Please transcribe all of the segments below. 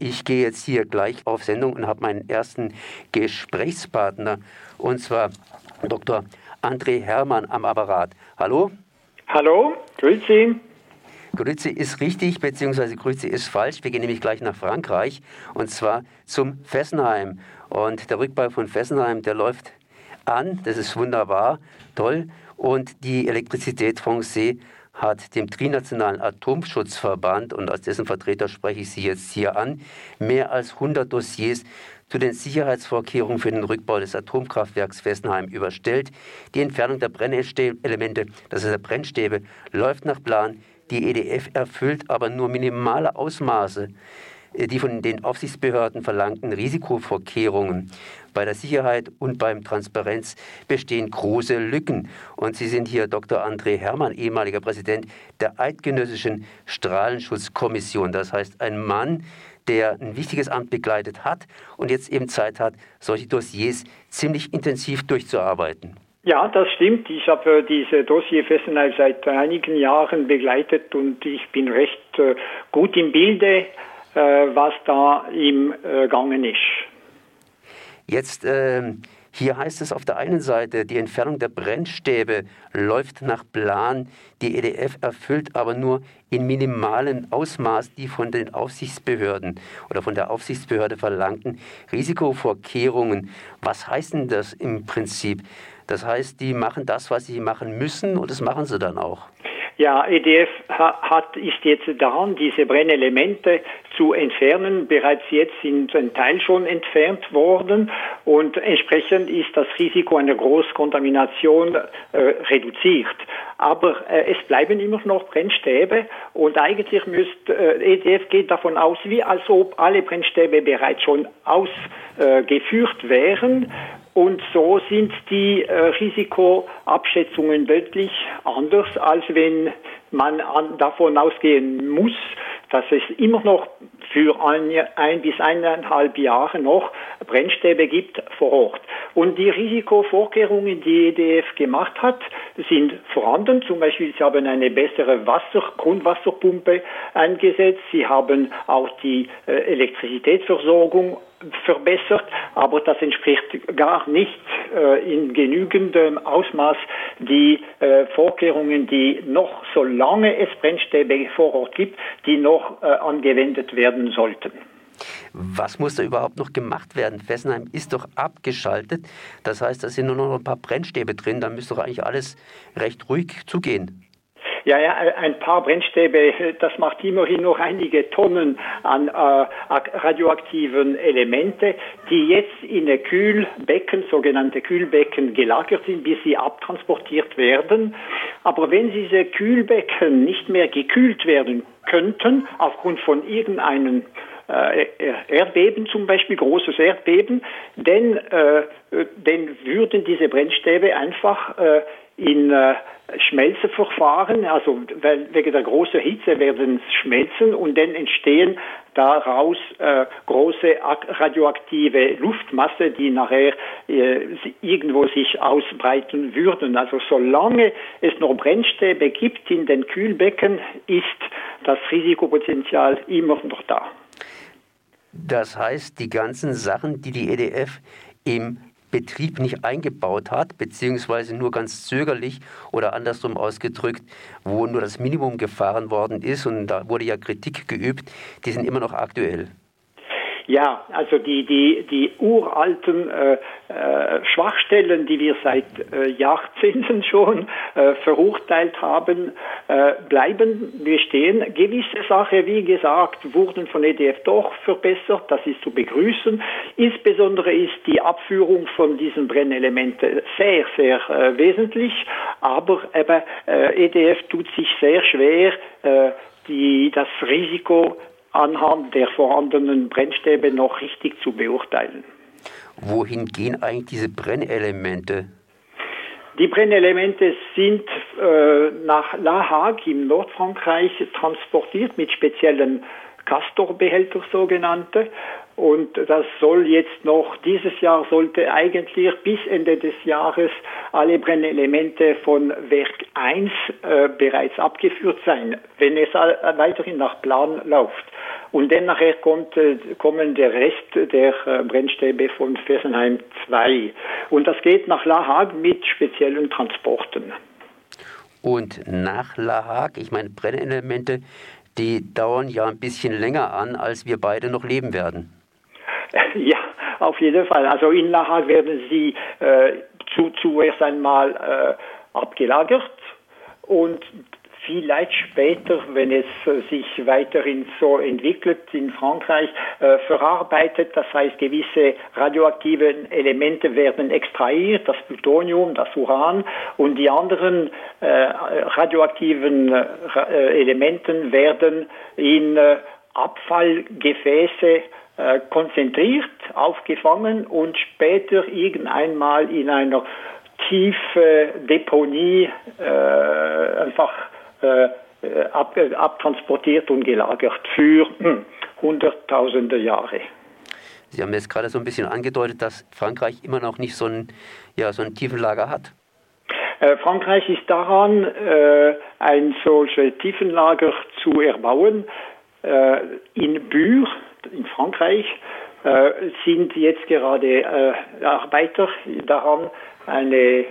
Ich gehe jetzt hier gleich auf Sendung und habe meinen ersten Gesprächspartner, und zwar Dr. André Hermann am Apparat. Hallo? Hallo, grüezi. Grüezi ist richtig, beziehungsweise Grüezi ist falsch. Wir gehen nämlich gleich nach Frankreich und zwar zum Fessenheim. Und der Rückbau von Fessenheim, der läuft an. Das ist wunderbar, toll. Und die Elektrizität Francais hat dem Trinationalen Atomschutzverband, und als dessen Vertreter spreche ich Sie jetzt hier an, mehr als 100 Dossiers zu den Sicherheitsvorkehrungen für den Rückbau des Atomkraftwerks Fessenheim überstellt. Die Entfernung der Brennelemente, das ist der Brennstäbe, läuft nach Plan. Die EDF erfüllt aber nur minimale Ausmaße die von den Aufsichtsbehörden verlangten Risikovorkehrungen. Bei der Sicherheit und beim Transparenz bestehen große Lücken. Und Sie sind hier Dr. André Hermann, ehemaliger Präsident der Eidgenössischen Strahlenschutzkommission. Das heißt, ein Mann, der ein wichtiges Amt begleitet hat und jetzt eben Zeit hat, solche Dossiers ziemlich intensiv durchzuarbeiten. Ja, das stimmt. Ich habe diese Dossier seit einigen Jahren begleitet und ich bin recht äh, gut im Bilde, äh, was da im äh, Gangen ist. Jetzt äh, hier heißt es auf der einen Seite, die Entfernung der Brennstäbe läuft nach Plan. Die EDF erfüllt aber nur in minimalem Ausmaß die von den Aufsichtsbehörden oder von der Aufsichtsbehörde verlangten Risikovorkehrungen. Was heißt denn das im Prinzip? Das heißt, die machen das, was sie machen müssen und das machen sie dann auch. Ja, EDF hat, ist jetzt daran, diese Brennelemente zu entfernen. Bereits jetzt sind ein Teil schon entfernt worden und entsprechend ist das Risiko einer Großkontamination äh, reduziert. Aber äh, es bleiben immer noch Brennstäbe und eigentlich müsste äh, EDF geht davon aus, wie als ob alle Brennstäbe bereits schon ausgeführt wären und so sind die äh, Risikoabschätzungen wirklich anders, als wenn man an, davon ausgehen muss, dass es immer noch für ein, ein bis eineinhalb Jahre noch Brennstäbe gibt vor Ort. Und die Risikovorkehrungen, die EDF gemacht hat, sind vorhanden. Zum Beispiel, sie haben eine bessere Wasser, Grundwasserpumpe eingesetzt. Sie haben auch die äh, Elektrizitätsversorgung verbessert, aber das entspricht gar nicht äh, in genügendem Ausmaß die äh, Vorkehrungen, die noch, solange es Brennstäbe vor Ort gibt, die noch äh, angewendet werden sollten. Was muss da überhaupt noch gemacht werden? Fessenheim ist doch abgeschaltet. Das heißt, da sind nur noch ein paar Brennstäbe drin. Da müsste doch eigentlich alles recht ruhig zugehen. Ja, ja, ein paar Brennstäbe, das macht immerhin noch einige Tonnen an äh, radioaktiven Elemente, die jetzt in Kühlbecken, sogenannte Kühlbecken, gelagert sind, bis sie abtransportiert werden. Aber wenn diese Kühlbecken nicht mehr gekühlt werden könnten, aufgrund von irgendeinem Erdbeben zum Beispiel, großes Erdbeben, denn, äh, denn würden diese Brennstäbe einfach äh, in äh, Schmelzeverfahren, also weil wegen der großen Hitze werden sie schmelzen und dann entstehen daraus äh, große radioaktive Luftmasse, die nachher äh, irgendwo sich ausbreiten würden. Also solange es noch Brennstäbe gibt in den Kühlbecken, ist das Risikopotenzial immer noch da. Das heißt, die ganzen Sachen, die die EDF im Betrieb nicht eingebaut hat, beziehungsweise nur ganz zögerlich oder andersrum ausgedrückt, wo nur das Minimum gefahren worden ist und da wurde ja Kritik geübt, die sind immer noch aktuell. Ja, also die, die, die uralten äh, äh, Schwachstellen, die wir seit äh, Jahrzehnten schon äh, verurteilt haben, äh, bleiben bestehen. Gewisse Sachen, wie gesagt, wurden von EDF doch verbessert, das ist zu begrüßen. Insbesondere ist die Abführung von diesen Brennelementen sehr, sehr äh, wesentlich, aber eben, EDF tut sich sehr schwer, die, das Risiko anhand der vorhandenen Brennstäbe noch richtig zu beurteilen. Wohin gehen eigentlich diese Brennelemente? Die Brennelemente sind äh, nach La Hague im Nordfrankreich transportiert mit speziellen Castor-Behälter sogenannte. Und das soll jetzt noch, dieses Jahr sollte eigentlich bis Ende des Jahres alle Brennelemente von Werk 1 äh, bereits abgeführt sein, wenn es weiterhin nach Plan läuft. Und dann nachher kommt, äh, kommen der Rest der äh, Brennstäbe von Fessenheim 2. Und das geht nach La Hague mit speziellen Transporten. Und nach La Hague, ich meine, Brennelemente, die dauern ja ein bisschen länger an, als wir beide noch leben werden. Ja, auf jeden Fall. Also in La Hague werden sie äh, zu, zuerst einmal äh, abgelagert und vielleicht später, wenn es äh, sich weiterhin so entwickelt in Frankreich, äh, verarbeitet. Das heißt, gewisse radioaktive Elemente werden extrahiert, das Plutonium, das Uran und die anderen äh, radioaktiven äh, Elementen werden in Abfallgefäße konzentriert, aufgefangen und später irgendeinmal in einer tiefe Deponie äh, einfach ab, abtransportiert und gelagert für hm, hunderttausende Jahre. Sie haben jetzt gerade so ein bisschen angedeutet, dass Frankreich immer noch nicht so ein, ja, so ein Tiefenlager hat. Äh, Frankreich ist daran, äh, ein solches Tiefenlager zu erbauen. Äh, in Bure, in Frankreich, äh, sind jetzt gerade äh, Arbeiter daran, eine äh,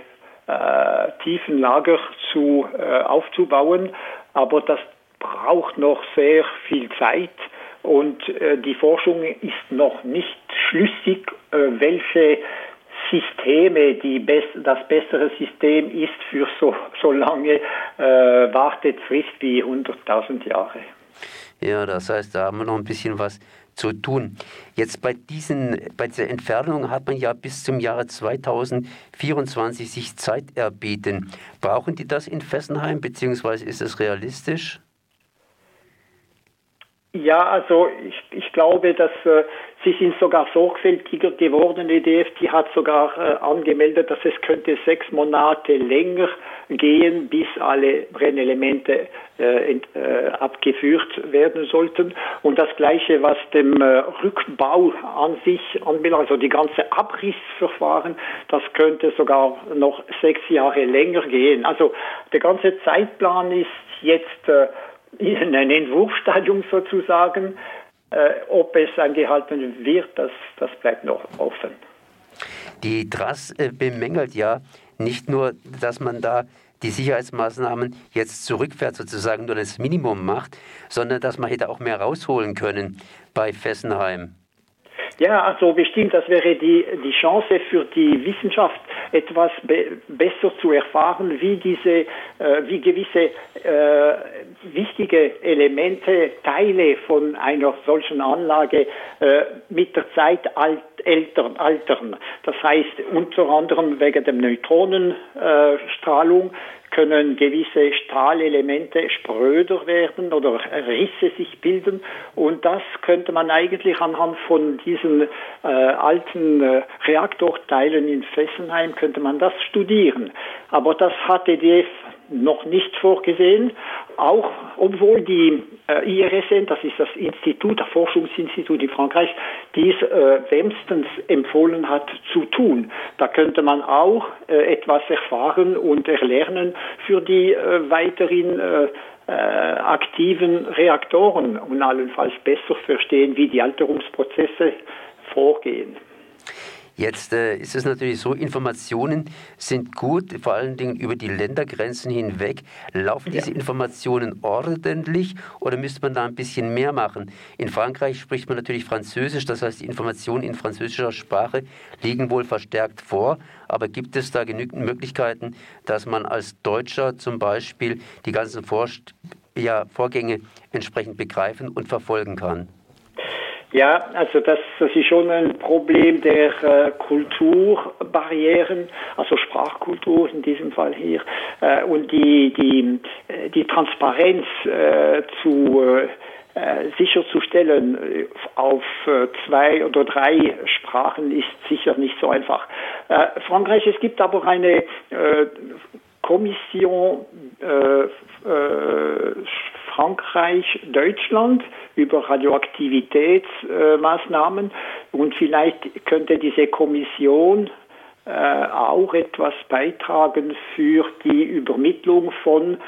tiefen Lager zu, äh, aufzubauen. Aber das braucht noch sehr viel Zeit und äh, die Forschung ist noch nicht schlüssig, äh, welche Systeme die best das bessere System ist für so, so lange äh, Wartefrist wie 100.000 Jahre. Ja, das heißt, da haben wir noch ein bisschen was zu tun. Jetzt bei, diesen, bei dieser Entfernung hat man ja bis zum Jahre 2024 sich Zeit erbeten. Brauchen die das in Fessenheim, beziehungsweise ist es realistisch? Ja, also ich, ich glaube, dass äh, sie sind sogar sorgfältiger geworden. EDF, die hat sogar äh, angemeldet, dass es könnte sechs Monate länger gehen, bis alle Brennelemente äh, ent, äh, abgeführt werden sollten. Und das Gleiche, was dem äh, Rückbau an sich anbelangt, also die ganze Abrissverfahren, das könnte sogar noch sechs Jahre länger gehen. Also der ganze Zeitplan ist jetzt äh, in ein Entwurfsstadium sozusagen. Äh, ob es eingehalten wird, das, das bleibt noch offen. Die TRAS äh, bemängelt ja nicht nur, dass man da die Sicherheitsmaßnahmen jetzt zurückfährt, sozusagen nur das Minimum macht, sondern dass man hätte auch mehr rausholen können bei Fessenheim. Ja, also bestimmt, das wäre die, die Chance für die Wissenschaft, etwas be besser zu erfahren, wie diese, äh, wie gewisse äh, wichtige Elemente, Teile von einer solchen Anlage äh, mit der Zeit alt, ältern, altern. Das heißt unter anderem wegen der Neutronenstrahlung können gewisse Stahlelemente spröder werden oder Risse sich bilden. Und das könnte man eigentlich anhand von diesen äh, alten äh, Reaktorteilen in Fessenheim, könnte man das studieren. Aber das hat EDF noch nicht vorgesehen, auch obwohl die äh, IRSN, das ist das Institut, das Forschungsinstitut in Frankreich, dies äh, wärmstens empfohlen hat zu tun. Da könnte man auch äh, etwas erfahren und erlernen für die äh, weiteren äh, äh, aktiven Reaktoren und allenfalls besser verstehen, wie die Alterungsprozesse vorgehen. Jetzt äh, ist es natürlich so, Informationen sind gut, vor allen Dingen über die Ländergrenzen hinweg. Laufen diese Informationen ordentlich oder müsste man da ein bisschen mehr machen? In Frankreich spricht man natürlich Französisch, das heißt, die Informationen in französischer Sprache liegen wohl verstärkt vor. Aber gibt es da genügend Möglichkeiten, dass man als Deutscher zum Beispiel die ganzen Vor ja, Vorgänge entsprechend begreifen und verfolgen kann? Ja, also das, das ist schon ein Problem der äh, Kulturbarrieren, also Sprachkultur in diesem Fall hier, äh, und die, die, äh, die Transparenz äh, zu äh, sicherzustellen äh, auf äh, zwei oder drei Sprachen ist sicher nicht so einfach. Äh, Frankreich, es gibt aber eine äh, Kommission äh, äh, Frankreich, Deutschland über Radioaktivitätsmaßnahmen und vielleicht könnte diese Kommission äh, auch etwas beitragen für die Übermittlung von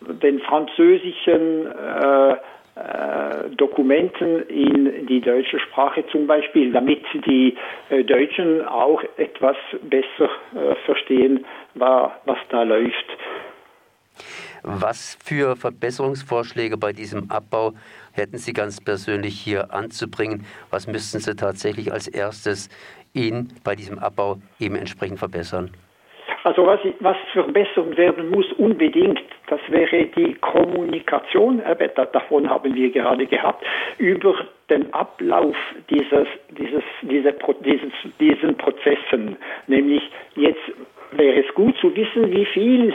den französischen äh, äh, Dokumenten in die deutsche Sprache zum Beispiel, damit die äh, Deutschen auch etwas besser äh, verstehen, was da läuft. Was für Verbesserungsvorschläge bei diesem Abbau hätten Sie ganz persönlich hier anzubringen? Was müssten Sie tatsächlich als erstes ihn bei diesem Abbau eben entsprechend verbessern? Also was, was verbessert werden muss unbedingt, das wäre die Kommunikation, äh, davon haben wir gerade gehabt, über den Ablauf dieses, dieses, diese, dieses, diesen Prozessen. Nämlich jetzt wäre es gut zu wissen, wie viel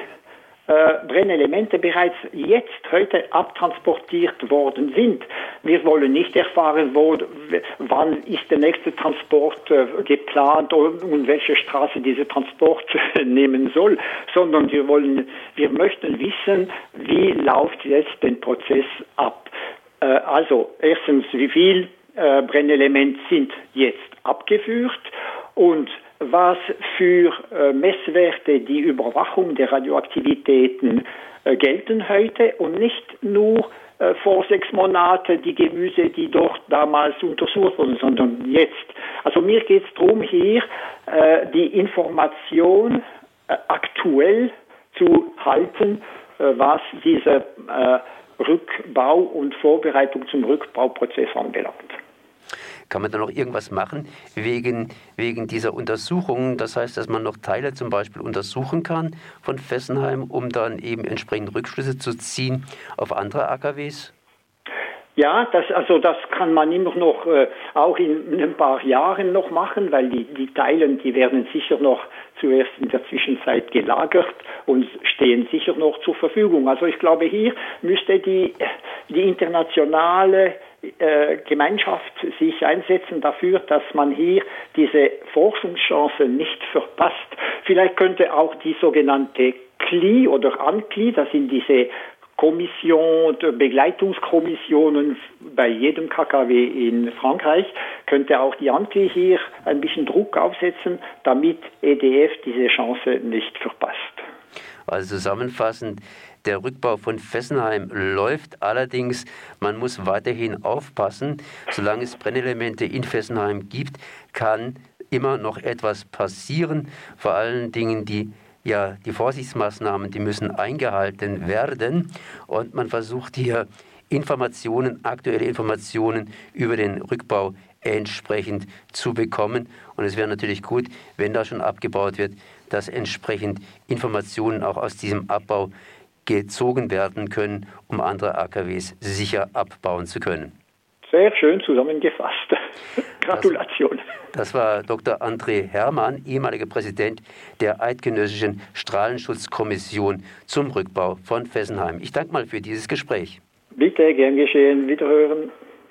äh, Brennelemente bereits jetzt heute abtransportiert worden sind. Wir wollen nicht erfahren, wo, wann ist der nächste Transport äh, geplant und, welche Straße dieser Transport nehmen soll, sondern wir wollen, wir möchten wissen, wie läuft jetzt den Prozess ab. Äh, also erstens, wie viel äh, Brennelemente sind jetzt abgeführt und was für äh, Messwerte die Überwachung der Radioaktivitäten äh, gelten heute und nicht nur äh, vor sechs Monaten die Gemüse, die dort damals untersucht wurden, sondern jetzt. Also mir geht es darum, hier die Information aktuell zu halten, was diese Rückbau und Vorbereitung zum Rückbauprozess anbelangt. Kann man da noch irgendwas machen wegen, wegen dieser Untersuchungen? Das heißt, dass man noch Teile zum Beispiel untersuchen kann von Fessenheim, um dann eben entsprechend Rückschlüsse zu ziehen auf andere AKWs? Ja, das, also das kann man immer noch äh, auch in, ein paar Jahren noch machen, weil die, die Teilen, die werden sicher noch zuerst in der Zwischenzeit gelagert und stehen sicher noch zur Verfügung. Also ich glaube, hier müsste die, die internationale Gemeinschaft sich einsetzen dafür, dass man hier diese Forschungschance nicht verpasst. Vielleicht könnte auch die sogenannte CLI oder ANCLI, das sind diese Kommission, Begleitungskommissionen bei jedem KKW in Frankreich, könnte auch die ANCLI hier ein bisschen Druck aufsetzen, damit EDF diese Chance nicht verpasst. Also zusammenfassend, der Rückbau von Fessenheim läuft allerdings. Man muss weiterhin aufpassen. Solange es Brennelemente in Fessenheim gibt, kann immer noch etwas passieren. Vor allen Dingen die ja, die Vorsichtsmaßnahmen, die müssen eingehalten werden. Und man versucht hier Informationen, aktuelle Informationen über den Rückbau entsprechend zu bekommen. Und es wäre natürlich gut, wenn da schon abgebaut wird, dass entsprechend Informationen auch aus diesem Abbau gezogen werden können, um andere AKWs sicher abbauen zu können. Sehr schön zusammengefasst. Gratulation. Das, das, war Dr. André Hermann, ehemaliger Präsident der Eidgenössischen Strahlenschutzkommission zum Rückbau von Fessenheim. Ich danke mal für dieses Gespräch. Bitte, gern geschehen. Wiederhören.